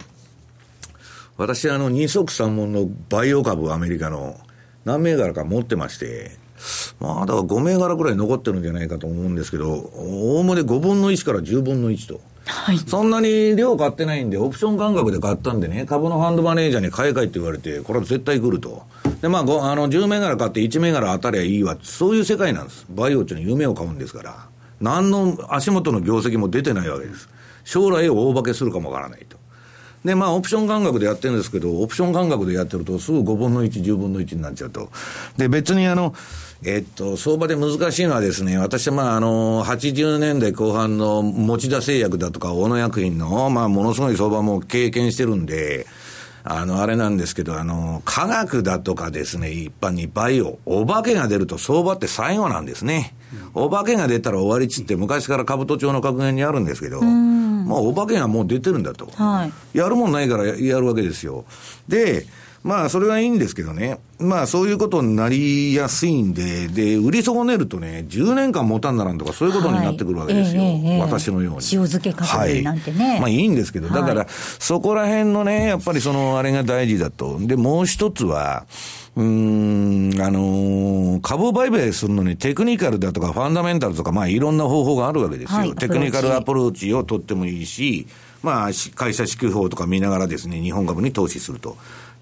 S2: 私、あの、二足三門のバイオ株、アメリカの、何銘柄か持ってまして、まあ、だから5銘柄ぐらい残ってるんじゃないかと思うんですけど、おおむね5分の1から10分の1と。そんなに量買ってないんで、オプション感覚で買ったんでね、株のファンドマネージャーに買い替えって言われて、これは絶対来ると。で、まあ、ごあの、10銘柄買って1銘柄当たりゃいいわ。そういう世界なんです。バイオっていうのは夢を買うんですから。何の足元の業績も出てないわけです。将来を大化けするかもわからないと。で、まあ、オプション感覚でやってるんですけど、オプション感覚でやってると、すぐ5分の1、10分の1になっちゃうと。で、別にあの、えっと、相場で難しいのはですね、私はまあ、あの、80年代後半の持田製薬だとか、大野薬品の、まあ、ものすごい相場も経験してるんで、あの、あれなんですけど、あの、科学だとかですね、一般にバイオ、お化けが出ると相場って最後なんですね。お化けが出たら終わりっつって昔から兜町の格言にあるんですけど、まあ、お化けがもう出てるんだと。
S4: はい。
S2: やるもんないからややるわけですよ。で、まあ、それはいいんですけどね。まあ、そういうことになりやすいんで、で、売り損ねるとね、10年間持たんならんとか、そういうことになってくるわけですよ。
S4: はいええええ
S2: 私のように。
S4: 塩漬け価格なんてね。
S2: まあいいんですけど、だから、
S4: はい
S2: そこら辺のね、やっぱりその、あれが大事だと。で、もう一つは、うーん、あのー株売買するのにテクニカルだとかファンダメンタルとか、まあいろんな方法があるわけですよ。
S4: はい
S2: テクニカルアプローチを取ってもいいし、まあし会社支給法とか見ながらですね、日本株に投資すると。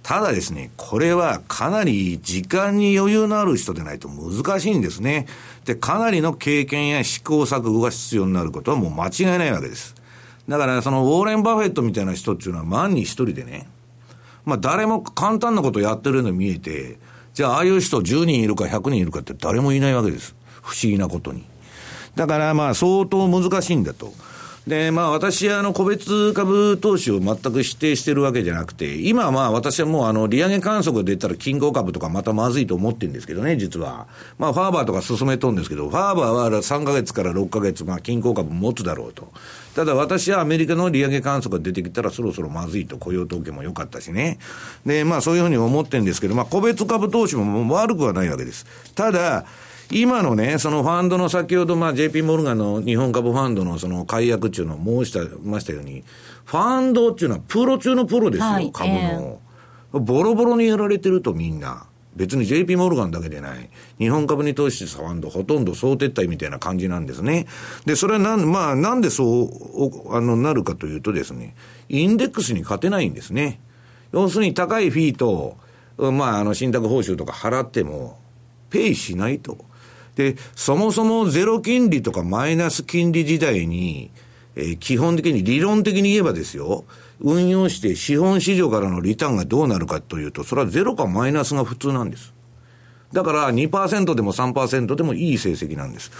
S2: ただですね、これはかなり時間に余裕のある人でないと難しいんですね。で、かなりの経験や試行錯誤が必要になることはもう間違いないわけです。だから、そのウォーレン・バフェットみたいな人っていうのは万に一人でね、まあ誰も簡単なことやってるように見えて、じゃあああいう人10人いるか100人いるかって誰もいないわけです。不思議なことに。だからまあ相当難しいんだと。で、まあ私あの個別株投資を全く否定してるわけじゃなくて、今まあ私はもうあの利上げ観測が出たら均衡株とかまたまずいと思ってるんですけどね、実は。まあファーバーとか進めとるんですけど、ファーバーは3ヶ月から6ヶ月、まあ均衡株持つだろうと。ただ私はアメリカの利上げ観測が出てきたらそろそろまずいと雇用統計も良かったしね。で、まあそういうふうに思ってるんですけど、まあ個別株投資ももう悪くはないわけです。ただ、今のね、そのファンドの先ほど、まあ、JP モルガンの日本株ファンドのその解約っていうのを申した、ましたように、ファンドっていうのはプロ中のプロですよ、
S4: はい
S2: 株の、ボロボロにやられてるとみんな。別に JP モルガンだけでない。日本株に投資したファンド、ほとんど総撤退みたいな感じなんですね。で、それはなん、まあ、なんでそう、おあの、なるかというとですね、インデックスに勝てないんですね。要するに高いフィーと、まあ、あの、信託報酬とか払っても、ペイしないと。で、そもそもゼロ金利とかマイナス金利時代に、えー基本的に理論的に言えばですよ、運用して資本市場からのリターンがどうなるかというと、それはゼロかマイナスが普通なんです。だから2%でも3%でもいい成績なんです。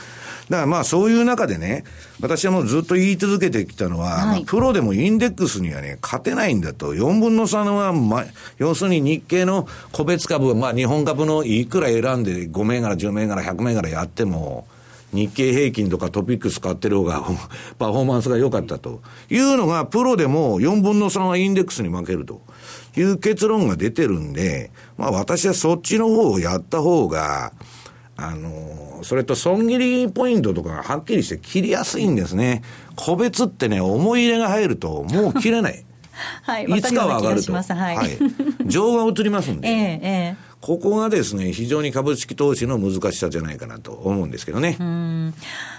S2: だからまあそういう中でね、私はもうずっと言い続けてきたのは、はい、まあ、プロでもインデックスにはね、勝てないんだと。4分の3は、ま、要するに日経の個別株、まあ日本株のいくら選んで5銘柄、10銘柄、100銘柄やっても、日経平均とかトピックス買ってる方が パフォーマンスが良かったというのが、プロでも4分の3はインデックスに負けるという結論が出てるんで、まあ私はそっちの方をやった方が、あの、それと損切りポイントとかがはっきりして切りやすいんですね。個別ってね、思い入れが入るともう切れない。
S4: はい、いつかは上がると。はい。
S2: はい、情が移りますんで。ええええここがですね、非常に株式投資の難しさじゃないかなと思うんですけどね。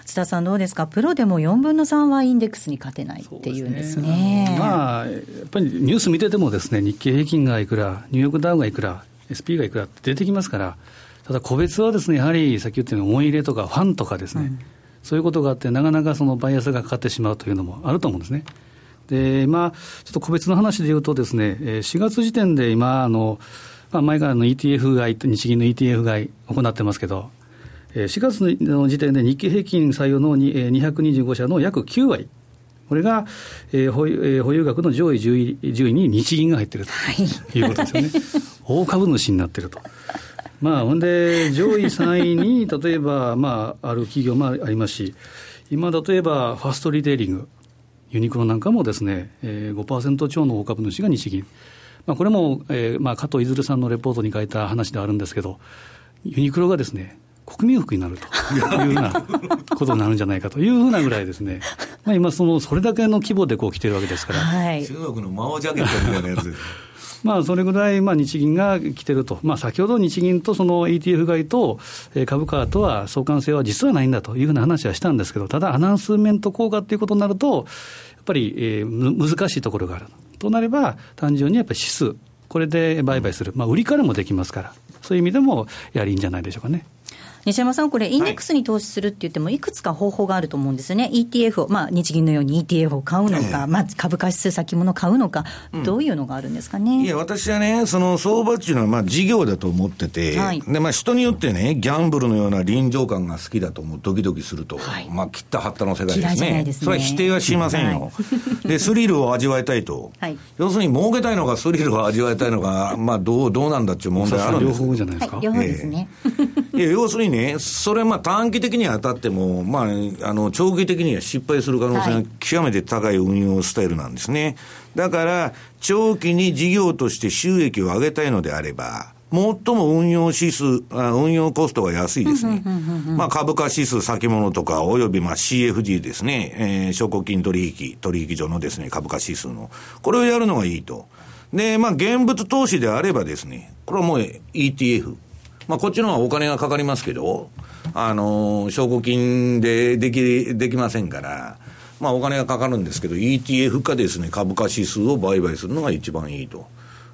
S4: 津田さん、どうですか、プロでも4分の3はインデックスに勝てないっていうんですね。すね
S3: まあ、やっぱりニュース見ててもですね、日経平均がいくら、ニューヨークダウがいくら、SP がいくらって出てきますから、ただ個別はですね、やはりさっき言ったように思い入れとかファンとかですね、うん、そういうことがあって、なかなかそのバイアスがかかってしまうというのもあると思うんですね。で、今、ちょっと個別の話で言うとですね、4月時点で今、あの、まあ、前からの ETF 買い、日銀の ETF 買い行ってますけど、4月の時点で日経平均採用の225社の約9割、これが、えー保有額の上位 10, 10位に日銀が入っているということですよね。大株主になっていると。まあ、ほんで、上位3位に、例えば、まあ、ある企業もありますし、今、例えば、ファストリテイリング、ユニクロなんかもですね、えー、5%超の大株主が日銀。まあ、これも、えーまあ、加藤いずるさんのレポートに書いた話ではあるんですけど、ユニクロがですね、国民服になるというような ことになるんじゃないかというふうなぐらいですね、まあ、今その、それだけの規模でこう来てるわけですから。
S2: はい、中国のマオジャケットみたいなやつ
S3: まあ、それぐらいまあ日銀が来てると、まあ、先ほど日銀とその ETF 買いと株価とは相関性は実はないんだというふうな話はしたんですけど、ただ、アナウンスメント効果ということになると、やっぱり、えー、難しいところがある。となれば、単純にやっぱり指数、これで売買する、まあ、売りからもできますから、そういう意味でもやはりいいんじゃないでしょうかね。
S4: 西山さん、これ、インデックスに投資するって言っても、いくつか方法があると思うんですよね、ETF を、まあ、日銀のように ETF を買うのか、まあ、株価指数先物買うのか、どういうのがあるんですかね？
S2: いや、私はね、その相場っていうのは、まあ、事業だと思ってて、はい、で、まあ、人によってね、ギャンブルのような臨場感が好きだと思う、ドキドキすると、はい、まあ、切ったはったの世界ですね。すねそれは否定はしませんよ。はい、で、スリルを味わいたいと。はい、要するに、儲けたいのか、スリルを味わいたいのか、まあ、どう、どうなんだっていう問題あるんです
S3: 両方じゃないですか。
S4: 両方ですね。
S2: いや、要するにね、それ、まあ、短期的に当たっても、まあ、あの、長期的には失敗する可能性が極めて高い運用スタイルなんですね。だから、長期に事業として収益を上げたいのであれば、最も運用指数、運用コストが安いですね。まあ株価指数先物とか、およびまあ CFD ですね、えー、証拠金取引、取引所のですね、株価指数の。これをやるのがいいと。で、まあ現物投資であればですね、これはもう ETF。まあこっちの方がお金がかかりますけど、あの、証拠金ででき、できませんから、まあお金がかかるんですけど、ETF かですね、株価指数を売買するのが一番いいと。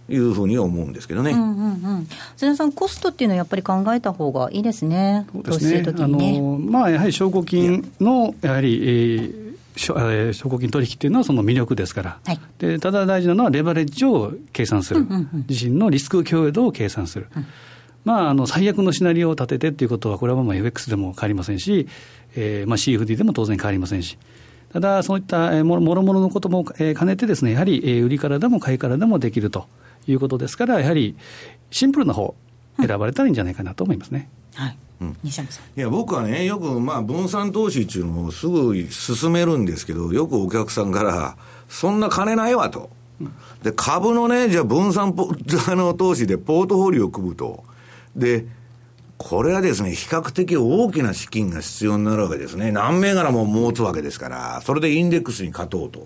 S2: いうふうに思うんですけどね。うんうんう
S4: ん。津田さん、コストっていうのはやっぱり考えた方がいいですね。
S3: そうですね。ねあの、まあ、やはり証拠金の、やはり、えー、証拠金取引っていうのはその魅力ですから、はい、でただ大事なのはレバレッジを計算する、うんうんうん、自身のリスク共有度を計算する、うん、まあ、あの最悪のシナリオを立ててっていうことは、これはまあ FX でも変わりませんし、えーまあ、CFD でも当然変わりませんし、ただ、そういったもろもろのことも兼ねてですね、やはり売りからでも買いからでもできるということですから、やはりシンプルな方選ばれたらいいんじゃないかなと思いますね。
S4: はい、うん、西山さん。
S2: いや僕はね、よくまあ分散投資っていうのをすぐ進めるんですけど、よくお客さんから、そんな金ないわと、で株のね、じゃあ分散 あの投資でポートフォリオを組むと、で、これはですね、比較的大きな資金が必要になるわけですね。何銘柄も持つわけですから、それでインデックスに勝とうと。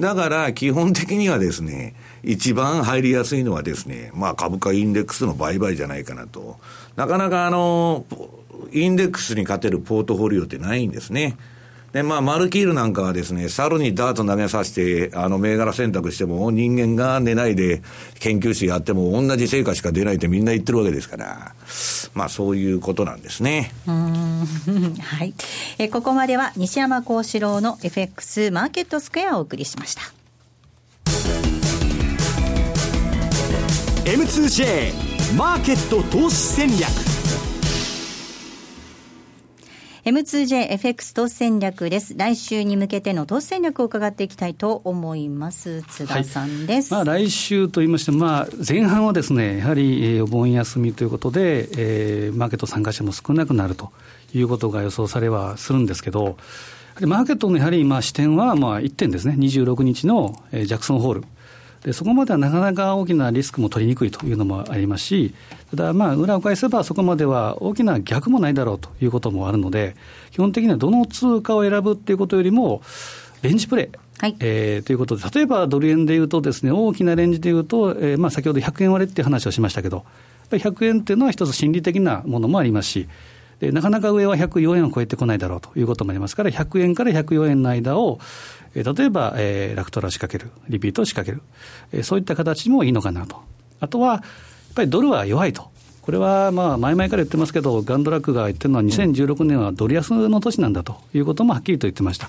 S2: だから、基本的にはですね、一番入りやすいのはですね、まあ株価インデックスの売買じゃないかなと。なかなかあの、インデックスに勝てるポートフォリオってないんですね。で、まあ、マルキールなんかはですね、猿にダーツ投げさせて、あの、銘柄選択しても、人間が寝ないで研究室やっても、同じ成果しか出ないってみんな言ってるわけですから、まあ、そういうことなんですね。
S4: うん。はい。え、ここまでは、西山幸四郎の FX マーケットスクエアをお送りしました。
S8: M2J マーケット投資戦略
S4: M2JFX 投資戦略です。来週に向けての投資戦略を伺っていきたいと思います。津田さんです。
S3: まあ、来週と言いまして、まあ、前半はですね、やはり、えーお盆休みということで、えーマーケット参加者も少なくなるということが予想されはするんですけど、やはりマーケットのやはりまあ視点はまあ1点ですね、26日のえージャクソンホール。でそこまではなかなか大きなリスクも取りにくいというのもありますし、ただ、まあ、裏を返せば、そこまでは大きな逆もないだろうということもあるので、基本的にはどの通貨を選ぶっていうことよりも、レンジプレイ、えーということで、例えばドル円でいうとです、ね、大きなレンジでいうと、えーまあ、先ほど100円割れっていう話をしましたけど、やっぱり100円っていうのは一つ心理的なものもありますし、でなかなか上は104円を超えてこないだろうということもありますから、100円から104円の間を、えー例えば、えーラクトラを仕掛ける、リピートを仕掛ける、えーそういった形もいいのかなと。あとは、やっぱりドルは弱いと。これはまあ前々から言ってますけど、ガンドラックが言ってるのは、2016年はドル安の年なんだということもはっきりと言ってました。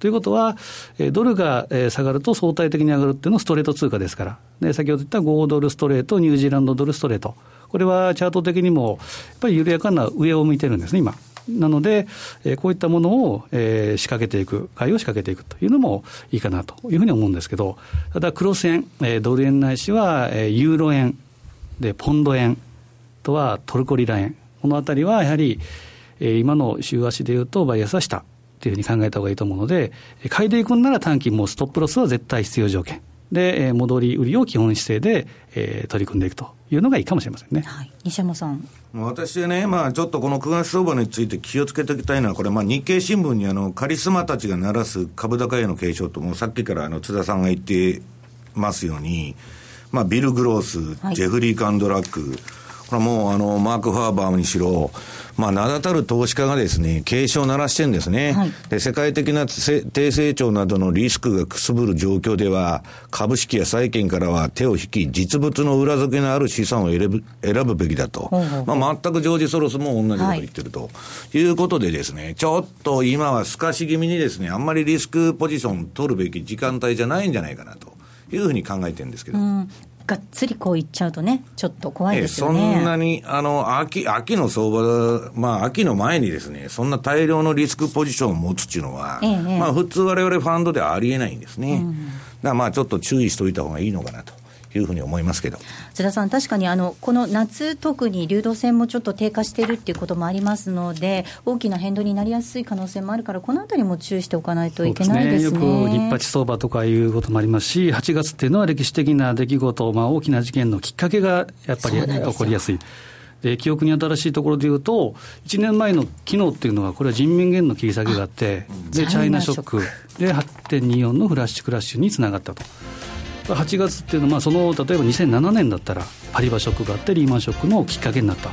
S3: ということは、えドルが下がると相対的に上がるっていうのはストレート通貨ですから、で先ほど言った5ドルストレート、ニュージーランドドルストレート、これはチャート的にも、やっぱり緩やかな上を向いてるんですね、今。なので、えーこういったものを、えー仕掛けていく、買いを仕掛けていくというのもいいかなというふうに思うんですけど、ただ、クロス円、えードル円ないしは、えーユーロ円、で、ポンド円、あとはトルコリラ円、このあたりはやはり、えー今の週足でいうと、バイアスは下というふうに考えた方がいいと思うので、買いでいくんなら短期もうストップロスは絶対必要条件。で、え戻り売りを基本姿勢で、えー取り組んでいくというのがいいかもしれませんね。
S4: 西山さん。
S2: 私はね、まあ、ちょっとこの9月相場について気をつけておきたいのは、これ、まあ、日経新聞にあのカリスマたちが鳴らす株高への警鐘と、もうさっきからあの津田さんが言ってますように、まあ、ビル・グロース、
S10: はい
S2: ジェフリー・カンドラック、これはもうあのマーク・ファーバーにしろ、まあ、名だたる投資家がですね、警鐘を鳴らしてるんですね。で、世界的なせ低成長などのリスクがくすぶる状況では、株式や債券からは手を引き、実物の裏付けのある資産を選ぶ選ぶべきだと。
S10: ほうほうほう
S2: まあ、全くジョージ・ソロスも同じこと言ってると、い、うことでですね、ちょっと今は透かし気味にですね、あんまりリスクポジション取るべき時間帯じゃないんじゃないかなというふうに考えてるんですけど。
S4: うん。がっつりこういっちゃうとね、ちょっと怖い
S2: ええ
S4: ですよね。
S2: そんなに、あの、秋、秋の相場、まあ、秋の前にですね、そんな大量のリスクポジションを持つっていうのは、
S4: ええええ
S2: まあ、普通我々ファンドではありえないんですね。だからまあ、ちょっと注意しておいた方がいいのかなというふうに思いますけど。
S4: 津田さん、確かにあのこの夏、特に流動性もちょっと低下しているっていうこともありますので、大きな変動になりやすい可能性もあるから、このあたりも注意しておかないといけないですね。
S3: よく日八相場とかいうこともありますし、8月っていうのは歴史的な出来事、まあ、大きな事件のきっかけがやっぱり起こりやすい。で記憶に新しいところでいうと、1年前の昨日っていうのは、これは人民元の切り下げがあって、でチャイナショックで8.24のフラッシュクラッシュにつながったと。8月っていうのは、まあ、その例えば2007年だったら、パリバショックがあって、リーマンショックのきっかけになった。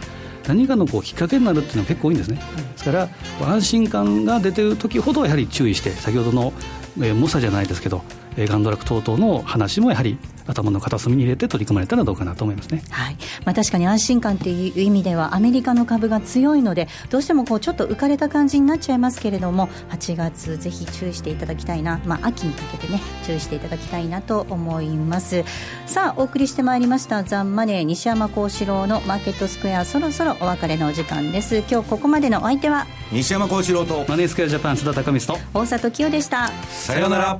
S3: 何かのこうきっかけになるっていうのは結構多いんですね。ですから、安心感が出てる時ほどやはり注意して、先ほどの、猛者じゃないですけど、えーガンドラック等々の話もやはり頭の片隅に入れて取り組まれたらどうかなと思いますね。
S4: はい。まあ、確かに安心感という意味ではアメリカの株が強いのでどうしてもこうちょっと浮かれた感じになっちゃいますけれども8月ぜひ注意していただきたいな、まあ、秋にかけてね注意していただきたいなと思います。さあお送りしてまいりましたザンマネー西山幸四郎のマーケットスクエアそろそろお別れのお時間です。今日ここまでのお相手は？
S2: 西山幸四郎と
S3: マネースクエアジャパン津田隆光と。
S4: 大里清でした。
S2: さようなら。